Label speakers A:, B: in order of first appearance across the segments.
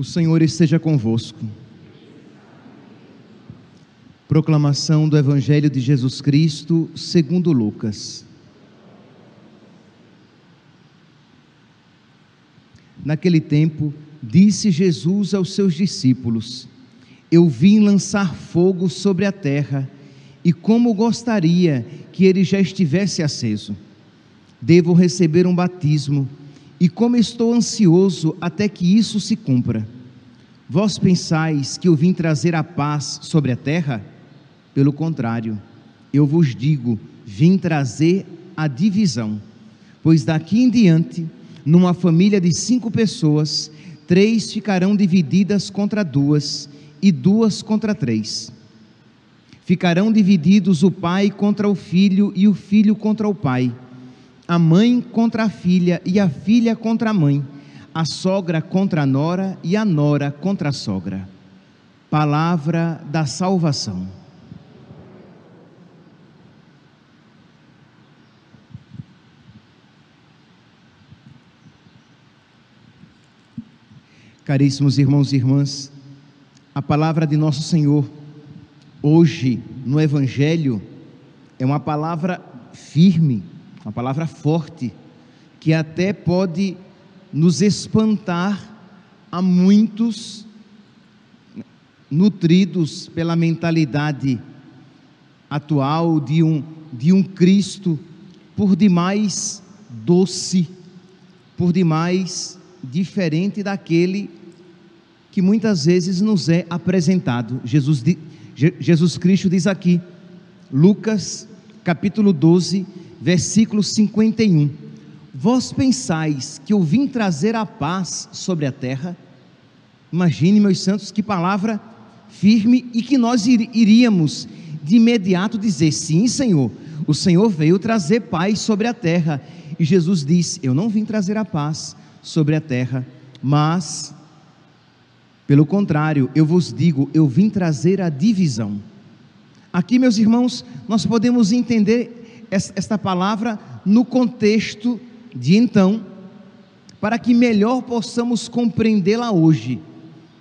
A: O Senhor esteja convosco. Proclamação do Evangelho de Jesus Cristo, segundo Lucas. Naquele tempo, disse Jesus aos seus discípulos: Eu vim lançar fogo sobre a terra, e como gostaria que ele já estivesse aceso. Devo receber um batismo e como estou ansioso até que isso se cumpra. Vós pensais que eu vim trazer a paz sobre a terra? Pelo contrário, eu vos digo, vim trazer a divisão. Pois daqui em diante, numa família de cinco pessoas, três ficarão divididas contra duas, e duas contra três. Ficarão divididos o pai contra o filho, e o filho contra o pai a mãe contra a filha e a filha contra a mãe, a sogra contra a nora e a nora contra a sogra. Palavra da salvação. Caríssimos irmãos e irmãs, a palavra de nosso Senhor, hoje no Evangelho, é uma palavra firme, uma palavra forte, que até pode nos espantar a muitos nutridos pela mentalidade atual de um, de um Cristo por demais doce, por demais diferente daquele que muitas vezes nos é apresentado. Jesus, Jesus Cristo diz aqui, Lucas capítulo 12, versículo 51. Vós pensais que eu vim trazer a paz sobre a terra? Imagine, meus santos, que palavra firme e que nós iríamos de imediato dizer: Sim, Senhor, o Senhor veio trazer paz sobre a terra. E Jesus disse: Eu não vim trazer a paz sobre a terra, mas, pelo contrário, eu vos digo, eu vim trazer a divisão. Aqui, meus irmãos, nós podemos entender esta palavra no contexto de então, para que melhor possamos compreendê-la hoje.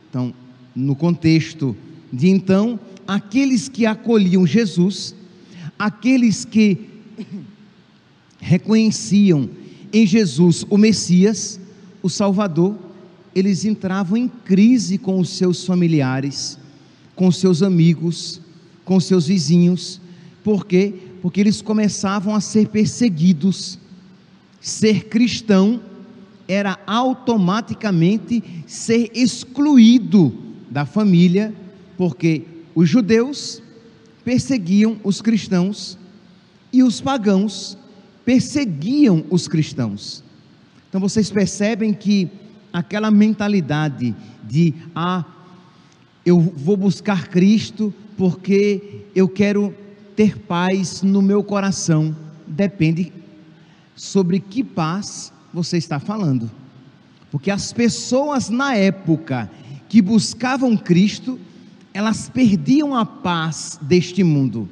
A: Então, no contexto de então, aqueles que acolhiam Jesus, aqueles que reconheciam em Jesus o Messias, o Salvador, eles entravam em crise com os seus familiares, com seus amigos, com seus vizinhos, porque porque eles começavam a ser perseguidos. Ser cristão era automaticamente ser excluído da família, porque os judeus perseguiam os cristãos e os pagãos perseguiam os cristãos. Então vocês percebem que aquela mentalidade de ah, eu vou buscar Cristo porque eu quero ter paz no meu coração depende sobre que paz você está falando. Porque as pessoas na época que buscavam Cristo, elas perdiam a paz deste mundo.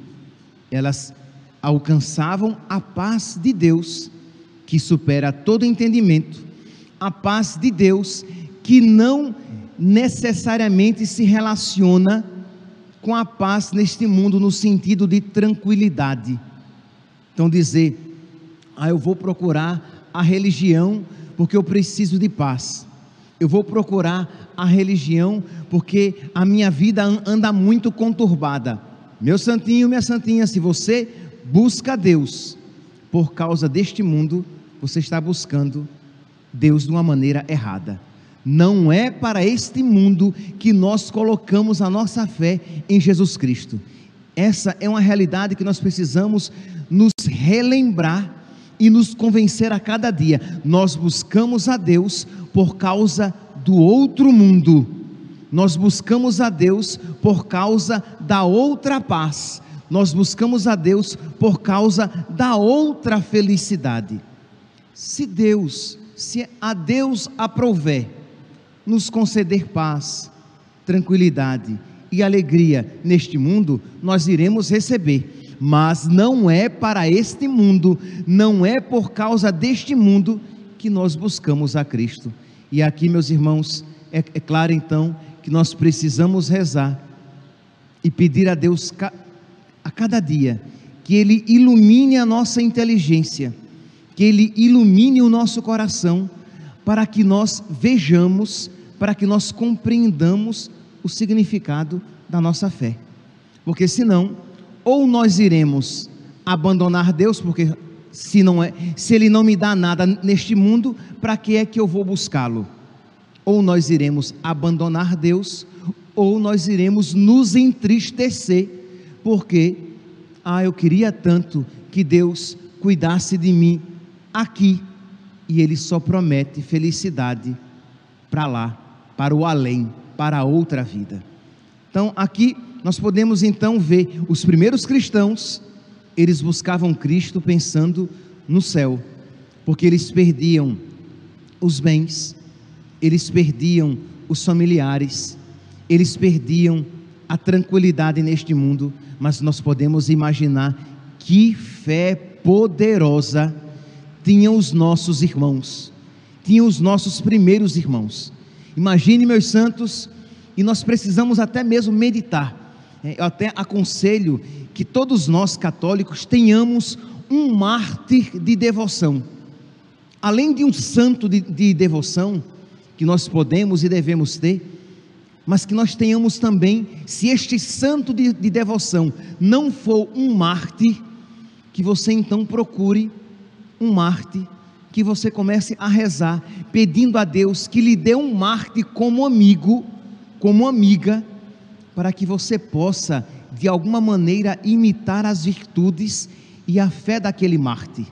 A: Elas alcançavam a paz de Deus, que supera todo entendimento. A paz de Deus que não necessariamente se relaciona com a paz neste mundo no sentido de tranquilidade. Então dizer, ah, eu vou procurar a religião porque eu preciso de paz. Eu vou procurar a religião porque a minha vida anda muito conturbada. Meu santinho, minha santinha, se você busca Deus por causa deste mundo, você está buscando Deus de uma maneira errada. Não é para este mundo que nós colocamos a nossa fé em Jesus Cristo. Essa é uma realidade que nós precisamos nos relembrar e nos convencer a cada dia. Nós buscamos a Deus por causa do outro mundo. Nós buscamos a Deus por causa da outra paz. Nós buscamos a Deus por causa da outra felicidade. Se Deus, se a Deus aprover nos conceder paz, tranquilidade e alegria neste mundo, nós iremos receber. Mas não é para este mundo, não é por causa deste mundo que nós buscamos a Cristo. E aqui, meus irmãos, é, é claro então que nós precisamos rezar e pedir a Deus a cada dia que Ele ilumine a nossa inteligência, que Ele ilumine o nosso coração, para que nós vejamos, para que nós compreendamos o significado da nossa fé. Porque senão, ou nós iremos abandonar Deus, porque se não é, se ele não me dá nada neste mundo, para que é que eu vou buscá-lo? Ou nós iremos abandonar Deus, ou nós iremos nos entristecer, porque ah, eu queria tanto que Deus cuidasse de mim aqui, e ele só promete felicidade para lá, para o além, para a outra vida. Então, aqui nós podemos então ver os primeiros cristãos eles buscavam Cristo pensando no céu, porque eles perdiam os bens, eles perdiam os familiares, eles perdiam a tranquilidade neste mundo, mas nós podemos imaginar que fé poderosa tinham os nossos irmãos, tinham os nossos primeiros irmãos. Imagine, meus santos, e nós precisamos até mesmo meditar. É, eu até aconselho que todos nós católicos tenhamos um mártir de devoção. Além de um santo de, de devoção, que nós podemos e devemos ter, mas que nós tenhamos também, se este santo de, de devoção não for um mártir, que você então procure um mártir, que você comece a rezar, pedindo a Deus que lhe dê um mártir como amigo, como amiga, para que você possa de alguma maneira imitar as virtudes e a fé daquele Marte.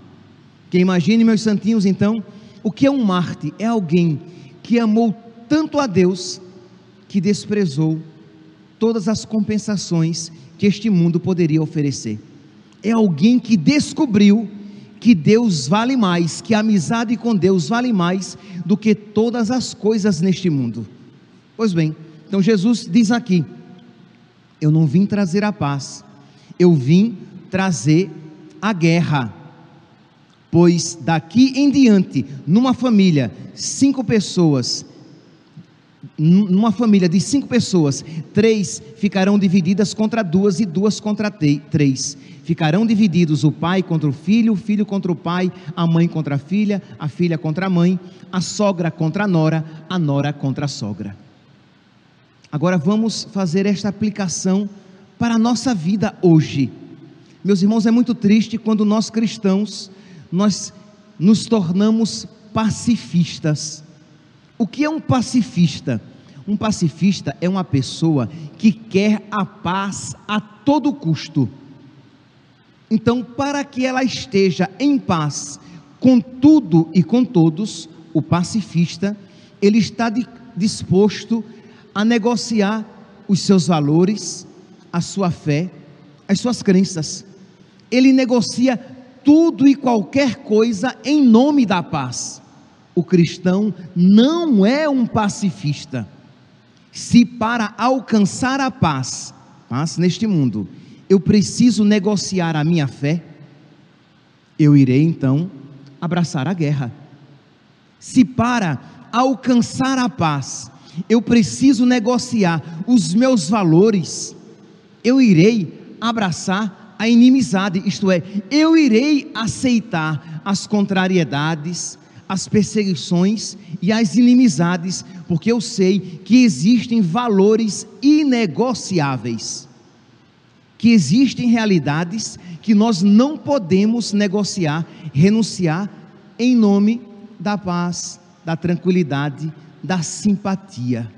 A: Que imagine, meus santinhos, então, o que é um Marte? É alguém que amou tanto a Deus que desprezou todas as compensações que este mundo poderia oferecer. É alguém que descobriu que Deus vale mais, que a amizade com Deus vale mais do que todas as coisas neste mundo. Pois bem, então Jesus diz aqui: eu não vim trazer a paz, eu vim trazer a guerra. Pois daqui em diante, numa família, cinco pessoas, numa família de cinco pessoas, três ficarão divididas contra duas e duas contra três. Ficarão divididos o pai contra o filho, o filho contra o pai, a mãe contra a filha, a filha contra a mãe, a sogra contra a nora, a nora contra a sogra. Agora vamos fazer esta aplicação para a nossa vida hoje. Meus irmãos, é muito triste quando nós cristãos nós nos tornamos pacifistas. O que é um pacifista? Um pacifista é uma pessoa que quer a paz a todo custo. Então, para que ela esteja em paz com tudo e com todos, o pacifista, ele está disposto a negociar os seus valores, a sua fé, as suas crenças. Ele negocia tudo e qualquer coisa em nome da paz. O cristão não é um pacifista. Se para alcançar a paz, paz neste mundo, eu preciso negociar a minha fé, eu irei então abraçar a guerra. Se para alcançar a paz, eu preciso negociar os meus valores, eu irei abraçar a inimizade, isto é, eu irei aceitar as contrariedades, as perseguições e as inimizades, porque eu sei que existem valores inegociáveis, que existem realidades que nós não podemos negociar, renunciar em nome da paz, da tranquilidade, da simpatia.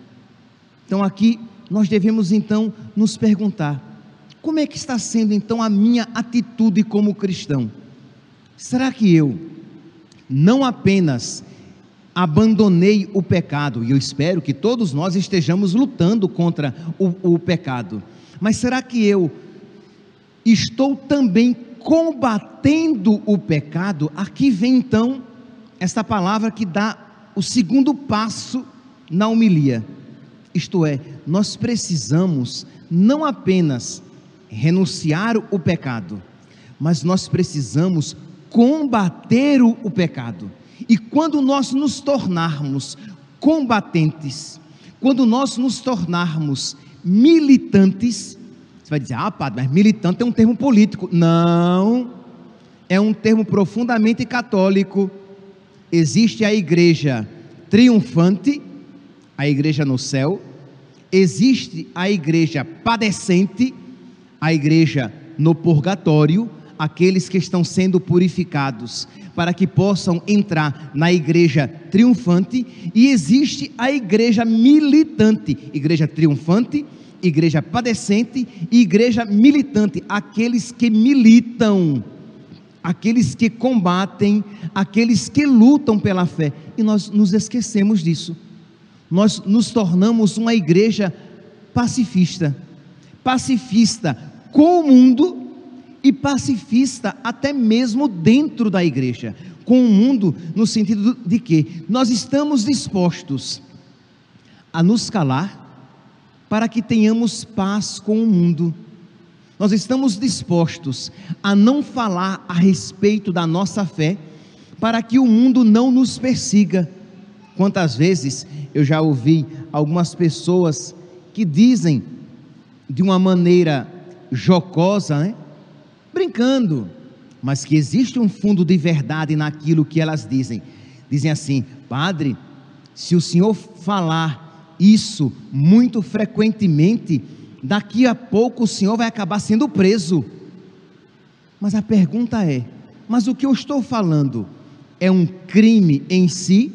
A: Então aqui nós devemos então nos perguntar: como é que está sendo então a minha atitude como cristão? Será que eu não apenas abandonei o pecado, e eu espero que todos nós estejamos lutando contra o, o pecado, mas será que eu estou também combatendo o pecado? Aqui vem então esta palavra que dá o segundo passo na homilia. Isto é, nós precisamos não apenas renunciar o pecado, mas nós precisamos combater o, o pecado. E quando nós nos tornarmos combatentes, quando nós nos tornarmos militantes, você vai dizer, ah, padre, mas militante é um termo político. Não, é um termo profundamente católico. Existe a igreja triunfante, a igreja no céu, existe a igreja padecente, a igreja no purgatório, aqueles que estão sendo purificados para que possam entrar na igreja triunfante, e existe a igreja militante, igreja triunfante, igreja padecente e igreja militante, aqueles que militam, aqueles que combatem, aqueles que lutam pela fé, e nós nos esquecemos disso. Nós nos tornamos uma igreja pacifista, pacifista com o mundo e pacifista até mesmo dentro da igreja, com o mundo no sentido de que nós estamos dispostos a nos calar para que tenhamos paz com o mundo. Nós estamos dispostos a não falar a respeito da nossa fé para que o mundo não nos persiga. Quantas vezes eu já ouvi algumas pessoas que dizem de uma maneira jocosa, né? brincando, mas que existe um fundo de verdade naquilo que elas dizem. Dizem assim: Padre, se o senhor falar isso muito frequentemente, daqui a pouco o senhor vai acabar sendo preso. Mas a pergunta é: mas o que eu estou falando é um crime em si?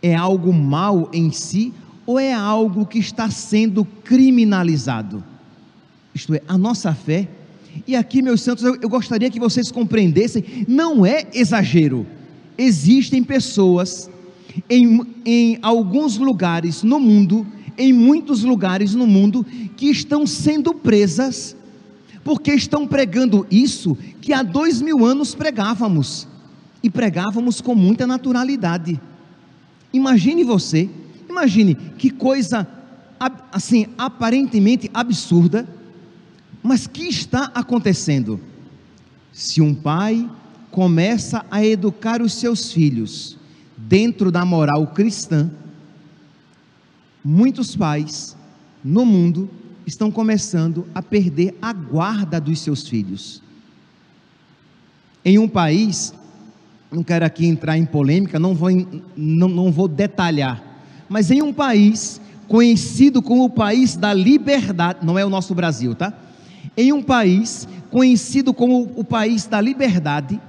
A: É algo mal em si? Ou é algo que está sendo criminalizado? Isto é, a nossa fé e aqui, meus santos, eu, eu gostaria que vocês compreendessem: não é exagero. Existem pessoas em, em alguns lugares no mundo, em muitos lugares no mundo, que estão sendo presas porque estão pregando isso que há dois mil anos pregávamos e pregávamos com muita naturalidade. Imagine você, imagine que coisa assim aparentemente absurda mas que está acontecendo? Se um pai começa a educar os seus filhos dentro da moral cristã, muitos pais no mundo estão começando a perder a guarda dos seus filhos. Em um país, não quero aqui entrar em polêmica, não vou, não, não vou detalhar, mas em um país conhecido como o país da liberdade, não é o nosso Brasil, tá? Em um país conhecido como o país da liberdade,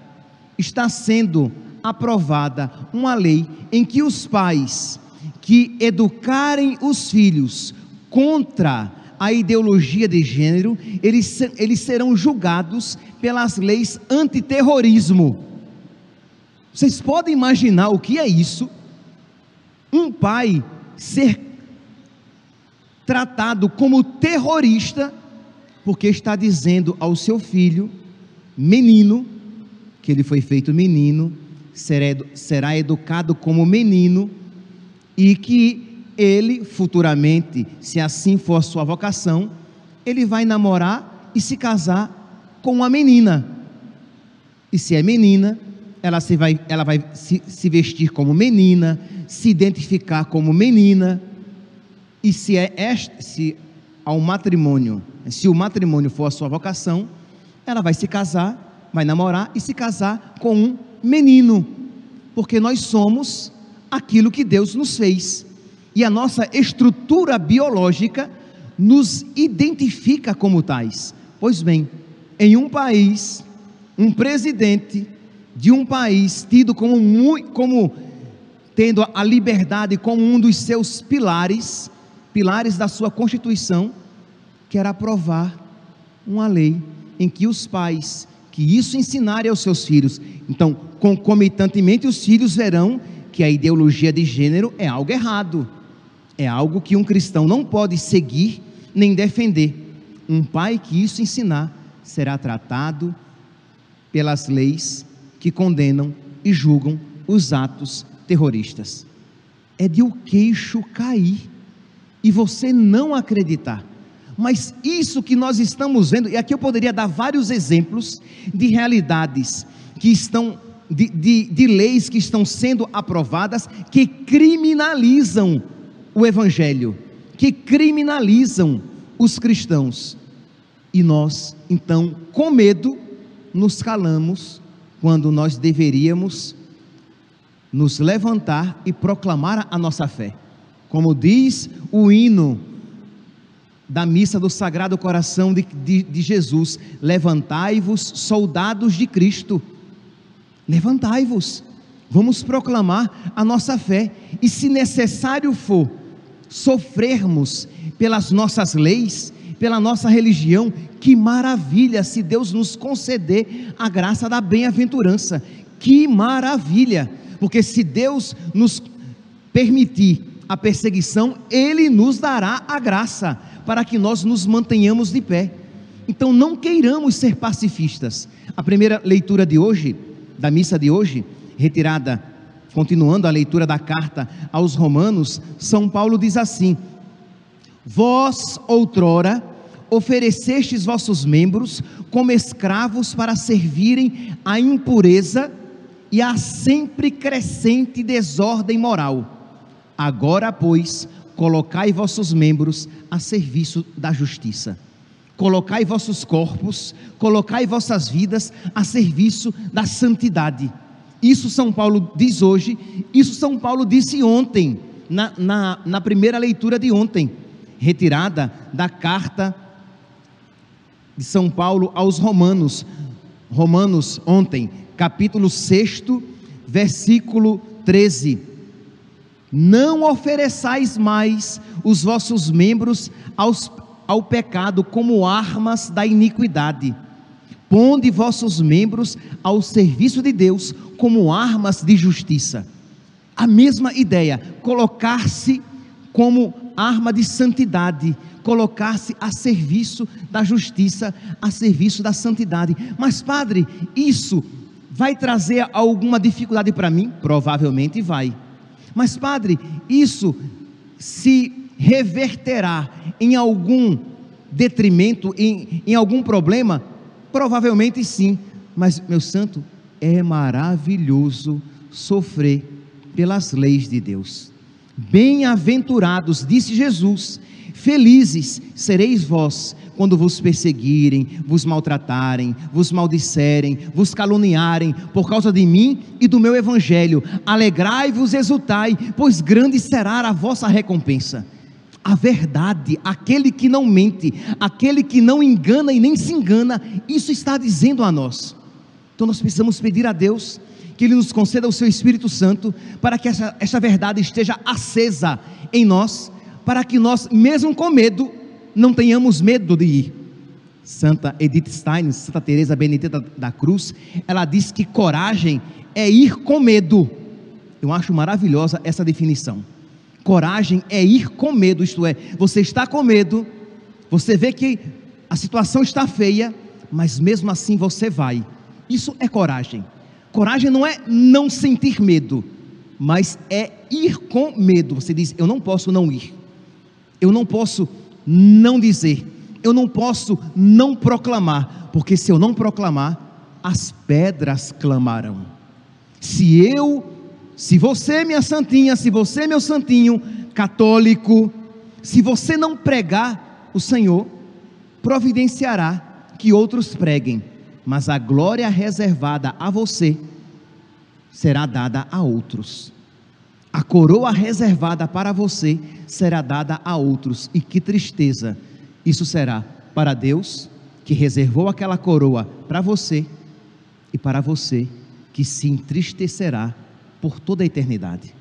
A: está sendo aprovada uma lei em que os pais que educarem os filhos contra a ideologia de gênero, eles, eles serão julgados pelas leis antiterrorismo. Vocês podem imaginar o que é isso? Um pai ser tratado como terrorista porque está dizendo ao seu filho, menino, que ele foi feito menino, será educado como menino, e que ele futuramente, se assim for sua vocação, ele vai namorar e se casar com uma menina. E se é menina, ela, se vai, ela vai se, se vestir como menina, se identificar como menina, e se é esta, se ao matrimônio, se o matrimônio for a sua vocação, ela vai se casar, vai namorar e se casar com um menino, porque nós somos aquilo que Deus nos fez. E a nossa estrutura biológica nos identifica como tais. Pois bem, em um país, um presidente de um país tido como, muito, como tendo a liberdade como um dos seus pilares, pilares da sua Constituição, quer aprovar uma lei em que os pais que isso ensinarem aos seus filhos, então concomitantemente os filhos verão que a ideologia de gênero é algo errado, é algo que um cristão não pode seguir nem defender. Um pai que isso ensinar será tratado pelas leis que condenam e julgam os atos terroristas. É de o queixo cair e você não acreditar. Mas isso que nós estamos vendo, e aqui eu poderia dar vários exemplos de realidades que estão, de, de, de leis que estão sendo aprovadas, que criminalizam o Evangelho, que criminalizam os cristãos. E nós, então, com medo, nos calamos quando nós deveríamos nos levantar e proclamar a nossa fé. Como diz o hino da missa do Sagrado Coração de, de, de Jesus: Levantai-vos, soldados de Cristo. Levantai-vos, vamos proclamar a nossa fé, e se necessário for, sofrermos pelas nossas leis, pela nossa religião, que maravilha se Deus nos conceder a graça da bem-aventurança, que maravilha, porque se Deus nos permitir a perseguição, Ele nos dará a graça para que nós nos mantenhamos de pé. Então não queiramos ser pacifistas. A primeira leitura de hoje, da missa de hoje, retirada, continuando a leitura da carta aos Romanos, São Paulo diz assim: Vós, outrora, oferecestes vossos membros como escravos para servirem à impureza e à sempre crescente desordem moral Agora, pois, colocai vossos membros a serviço da justiça. Colocai vossos corpos, colocai vossas vidas a serviço da santidade. Isso São Paulo diz hoje, isso São Paulo disse ontem, na, na, na primeira leitura de ontem, retirada da carta de São Paulo aos Romanos. Romanos, ontem, capítulo 6, versículo 13 não ofereçais mais os vossos membros aos, ao pecado como armas da iniquidade. Ponde vossos membros ao serviço de Deus como armas de justiça. A mesma ideia, colocar-se como arma de santidade, colocar-se a serviço da justiça, a serviço da santidade. Mas, Padre, isso vai trazer alguma dificuldade para mim? Provavelmente vai. Mas, padre, isso se reverterá em algum detrimento, em, em algum problema? Provavelmente sim, mas, meu santo, é maravilhoso sofrer pelas leis de Deus. Bem-aventurados, disse Jesus, felizes sereis vós quando vos perseguirem, vos maltratarem, vos maldisserem, vos caluniarem por causa de mim e do meu evangelho. Alegrai-vos, exultai, pois grande será a vossa recompensa. A verdade, aquele que não mente, aquele que não engana e nem se engana, isso está dizendo a nós. Então nós precisamos pedir a Deus que Ele nos conceda o Seu Espírito Santo para que essa, essa verdade esteja acesa em nós, para que nós, mesmo com medo, não tenhamos medo de ir. Santa Edith Stein, Santa Teresa Benedita da Cruz, ela diz que coragem é ir com medo. Eu acho maravilhosa essa definição. Coragem é ir com medo, isto é, você está com medo, você vê que a situação está feia, mas mesmo assim você vai. Isso é coragem. Coragem não é não sentir medo, mas é ir com medo. Você diz: Eu não posso não ir, eu não posso não dizer, eu não posso não proclamar, porque se eu não proclamar, as pedras clamarão. Se eu, se você, minha santinha, se você, meu santinho, católico, se você não pregar, o Senhor providenciará que outros preguem, mas a glória reservada a você será dada a outros. A coroa reservada para você será dada a outros, e que tristeza. Isso será para Deus, que reservou aquela coroa para você, e para você, que se entristecerá por toda a eternidade.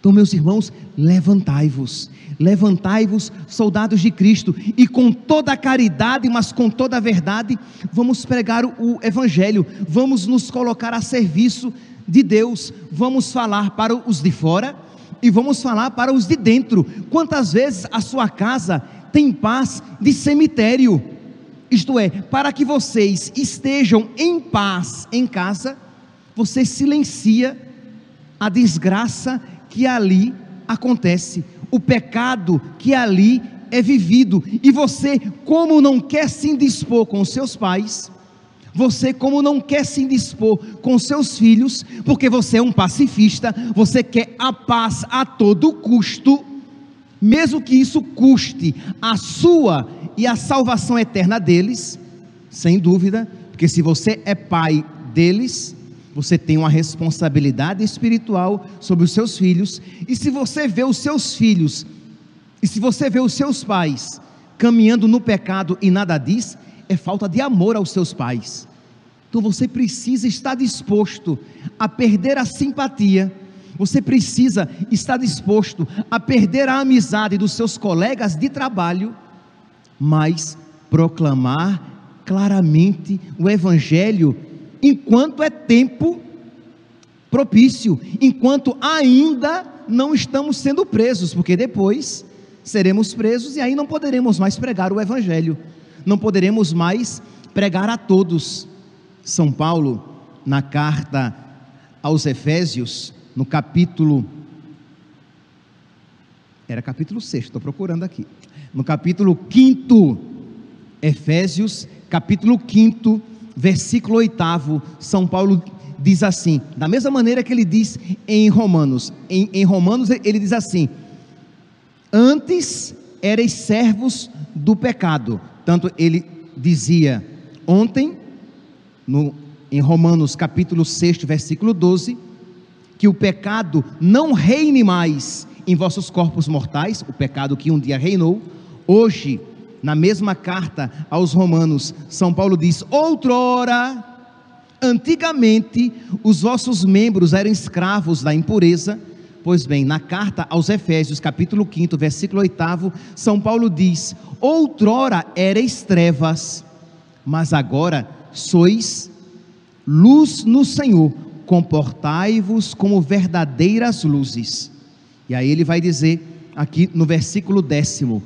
A: Então, meus irmãos, levantai-vos, levantai-vos, soldados de Cristo, e com toda a caridade, mas com toda a verdade, vamos pregar o Evangelho, vamos nos colocar a serviço de Deus, vamos falar para os de fora e vamos falar para os de dentro. Quantas vezes a sua casa tem paz de cemitério? Isto é, para que vocês estejam em paz em casa, você silencia a desgraça que ali acontece, o pecado que ali é vivido, e você, como não quer se indispor com seus pais, você, como não quer se indispor com seus filhos, porque você é um pacifista, você quer a paz a todo custo, mesmo que isso custe a sua e a salvação eterna deles, sem dúvida, porque se você é pai deles, você tem uma responsabilidade espiritual sobre os seus filhos, e se você vê os seus filhos, e se você vê os seus pais caminhando no pecado e nada diz, é falta de amor aos seus pais. Então você precisa estar disposto a perder a simpatia, você precisa estar disposto a perder a amizade dos seus colegas de trabalho, mas proclamar claramente o Evangelho enquanto é tempo propício, enquanto ainda não estamos sendo presos, porque depois seremos presos e aí não poderemos mais pregar o Evangelho, não poderemos mais pregar a todos. São Paulo, na carta aos Efésios, no capítulo. Era capítulo 6, estou procurando aqui. No capítulo 5, Efésios, capítulo 5, versículo 8, São Paulo diz assim, da mesma maneira que ele diz em Romanos. Em, em Romanos ele diz assim: Antes erais servos do pecado. Tanto ele dizia ontem, no, em Romanos capítulo 6, versículo 12, que o pecado não reine mais em vossos corpos mortais, o pecado que um dia reinou, hoje na mesma carta aos Romanos, São Paulo diz: Outrora, antigamente, os vossos membros eram escravos da impureza. Pois bem, na carta aos Efésios, capítulo 5, versículo 8, São Paulo diz: Outrora erais trevas, mas agora sois luz no Senhor, comportai-vos como verdadeiras luzes. E aí ele vai dizer aqui no versículo décimo: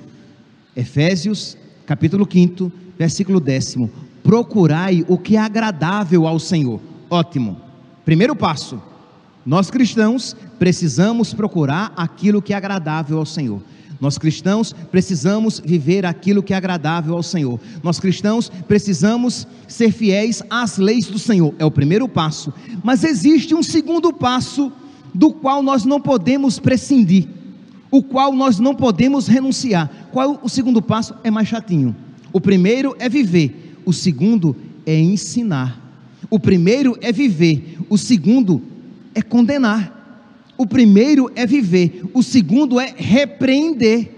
A: Efésios, capítulo 5, versículo décimo. Procurai o que é agradável ao Senhor. Ótimo. Primeiro passo. Nós cristãos precisamos procurar aquilo que é agradável ao Senhor. Nós cristãos precisamos viver aquilo que é agradável ao Senhor. Nós cristãos precisamos ser fiéis às leis do Senhor. É o primeiro passo. Mas existe um segundo passo do qual nós não podemos prescindir o qual nós não podemos renunciar. Qual é o segundo passo? É mais chatinho. O primeiro é viver, o segundo é ensinar. O primeiro é viver, o segundo é condenar. O primeiro é viver, o segundo é repreender.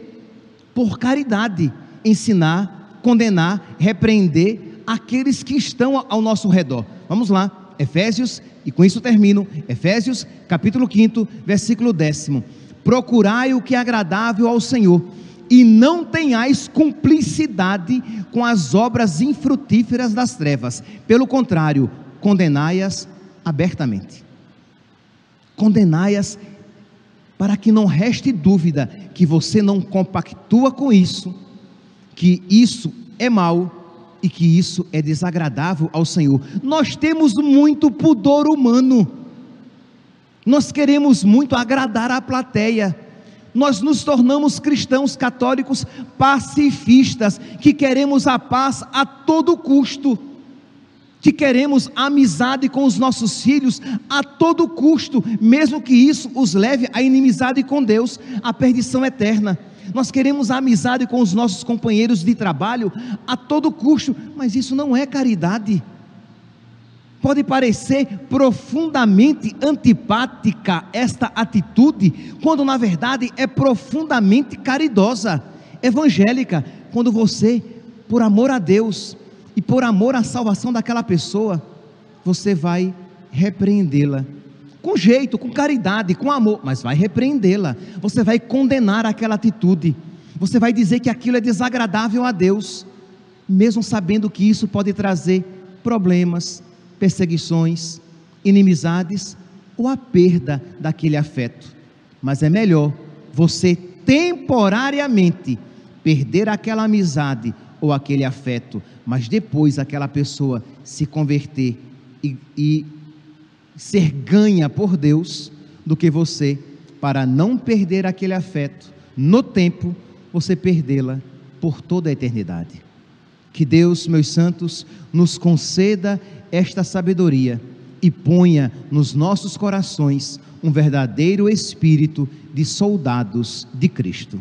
A: Por caridade, ensinar, condenar, repreender aqueles que estão ao nosso redor. Vamos lá, Efésios, e com isso termino. Efésios, capítulo 5, versículo décimo procurai o que é agradável ao Senhor, e não tenhais cumplicidade com as obras infrutíferas das trevas, pelo contrário, condenai-as abertamente. Condenai-as para que não reste dúvida que você não compactua com isso, que isso é mal e que isso é desagradável ao Senhor. Nós temos muito pudor humano nós queremos muito agradar a plateia. Nós nos tornamos cristãos católicos pacifistas, que queremos a paz a todo custo, que queremos amizade com os nossos filhos a todo custo, mesmo que isso os leve à inimizade com Deus, à perdição eterna. Nós queremos amizade com os nossos companheiros de trabalho a todo custo, mas isso não é caridade pode parecer profundamente antipática esta atitude, quando na verdade é profundamente caridosa, evangélica, quando você, por amor a Deus e por amor à salvação daquela pessoa, você vai repreendê-la. Com jeito, com caridade, com amor, mas vai repreendê-la. Você vai condenar aquela atitude. Você vai dizer que aquilo é desagradável a Deus, mesmo sabendo que isso pode trazer problemas, perseguições, inimizades ou a perda daquele afeto. Mas é melhor você temporariamente perder aquela amizade ou aquele afeto, mas depois aquela pessoa se converter e, e ser ganha por Deus, do que você, para não perder aquele afeto no tempo, você perdê-la por toda a eternidade. Que Deus, meus santos, nos conceda esta sabedoria e ponha nos nossos corações um verdadeiro espírito de soldados de Cristo.